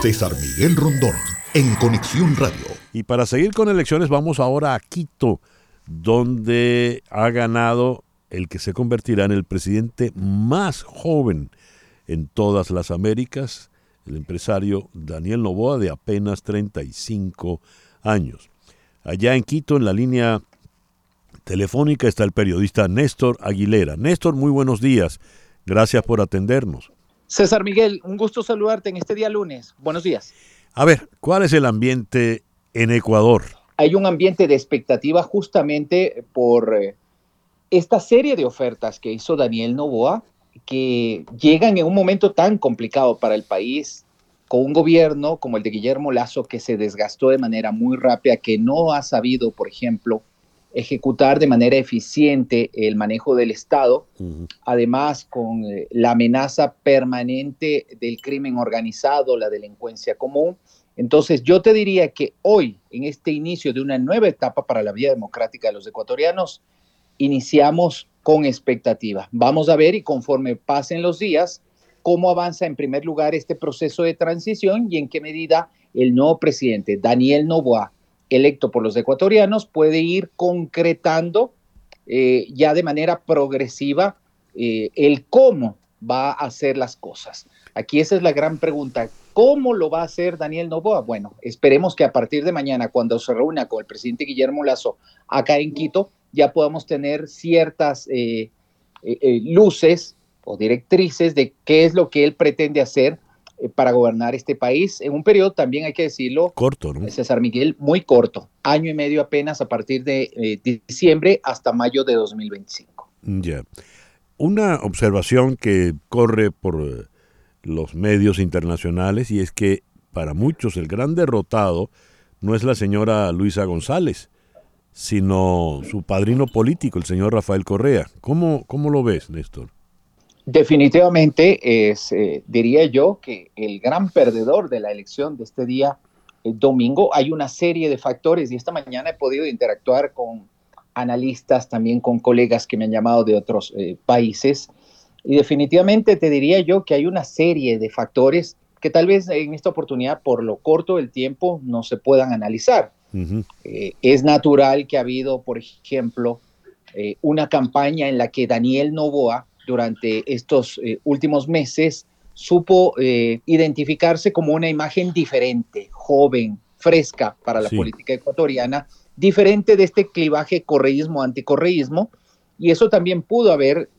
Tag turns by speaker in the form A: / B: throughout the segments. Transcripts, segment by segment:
A: César Miguel Rondón, en Conexión Radio.
B: Y para seguir con elecciones vamos ahora a Quito, donde ha ganado el que se convertirá en el presidente más joven en todas las Américas, el empresario Daniel Novoa, de apenas 35 años. Allá en Quito, en la línea telefónica, está el periodista Néstor Aguilera. Néstor, muy buenos días. Gracias por atendernos.
C: César Miguel, un gusto saludarte en este día lunes. Buenos días.
B: A ver, ¿cuál es el ambiente en Ecuador?
C: Hay un ambiente de expectativa justamente por eh, esta serie de ofertas que hizo Daniel Novoa, que llegan en un momento tan complicado para el país, con un gobierno como el de Guillermo Lazo que se desgastó de manera muy rápida, que no ha sabido, por ejemplo, ejecutar de manera eficiente el manejo del Estado, además con eh, la amenaza permanente del crimen organizado, la delincuencia común. Entonces yo te diría que hoy, en este inicio de una nueva etapa para la vida democrática de los ecuatorianos, iniciamos con expectativa. Vamos a ver y conforme pasen los días, cómo avanza en primer lugar este proceso de transición y en qué medida el nuevo presidente, Daniel Novoa, electo por los ecuatorianos puede ir concretando eh, ya de manera progresiva eh, el cómo va a hacer las cosas. Aquí esa es la gran pregunta. ¿Cómo lo va a hacer Daniel Novoa? Bueno, esperemos que a partir de mañana, cuando se reúna con el presidente Guillermo Lazo acá en Quito, ya podamos tener ciertas eh, luces o directrices de qué es lo que él pretende hacer para gobernar este país en un periodo también hay que decirlo
B: corto, ¿no?
C: César Miguel, muy corto, año y medio apenas a partir de eh, diciembre hasta mayo de 2025.
B: Ya. Una observación que corre por eh, los medios internacionales y es que para muchos el gran derrotado no es la señora Luisa González, sino su padrino político, el señor Rafael Correa. ¿Cómo, cómo lo ves, Néstor?
C: Definitivamente es, eh, diría yo, que el gran perdedor de la elección de este día el domingo. Hay una serie de factores y esta mañana he podido interactuar con analistas, también con colegas que me han llamado de otros eh, países. Y definitivamente te diría yo que hay una serie de factores que tal vez en esta oportunidad, por lo corto del tiempo, no se puedan analizar. Eh, es natural que ha habido, por ejemplo, una campaña en la que Daniel Novoa, durante estos eh, últimos meses supo eh, identificarse como una imagen diferente, joven, fresca para la política ecuatoriana, diferente de este clivaje correísmo-anticorreísmo, y eso también pudo haber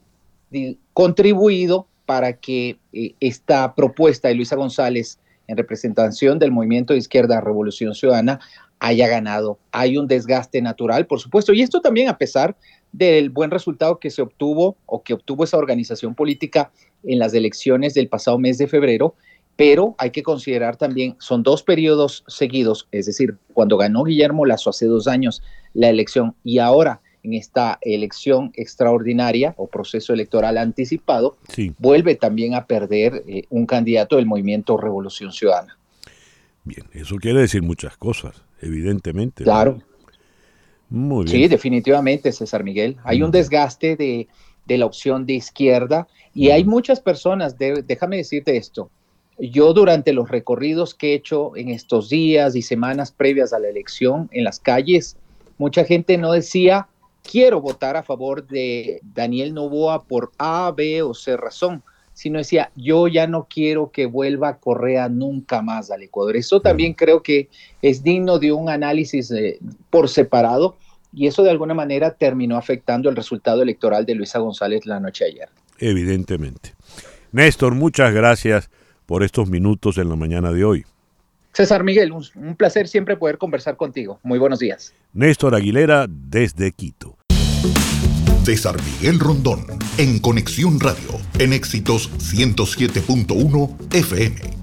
C: contribuido para que eh, esta propuesta de Luisa González en representación del movimiento de izquierda Revolución Ciudadana haya ganado. Hay un desgaste natural, por supuesto, y esto también a pesar del buen resultado que se obtuvo o que obtuvo esa organización política en las elecciones del pasado mes de febrero, pero hay que considerar también, son dos periodos seguidos, es decir, cuando ganó Guillermo Lazo hace dos años la elección y ahora en esta elección extraordinaria o proceso electoral anticipado, vuelve también a perder eh, un candidato del movimiento Revolución Ciudadana.
B: Bien, eso quiere decir muchas cosas, evidentemente.
C: Claro. Sí, definitivamente, César Miguel. Hay un desgaste de, la opción de izquierda y hay muchas personas, déjame decirte esto, yo durante los recorridos que he hecho en estos días y semanas previas a la elección en las calles, mucha gente no decía, quiero votar a favor de Daniel Novoa por A, B o C razón, sino decía, yo ya no quiero que vuelva Correa nunca más al Ecuador. Eso también creo que es digno de un análisis eh, por separado y eso de alguna manera terminó afectando el resultado electoral de Luisa González la noche ayer.
B: Evidentemente. Néstor, muchas gracias por estos minutos en la mañana de hoy.
C: César Miguel, un placer siempre poder conversar contigo. Muy buenos días.
B: Néstor Aguilera desde Quito.
A: César Miguel Rondón, en Conexión Radio, en Éxitos 107.1 FM.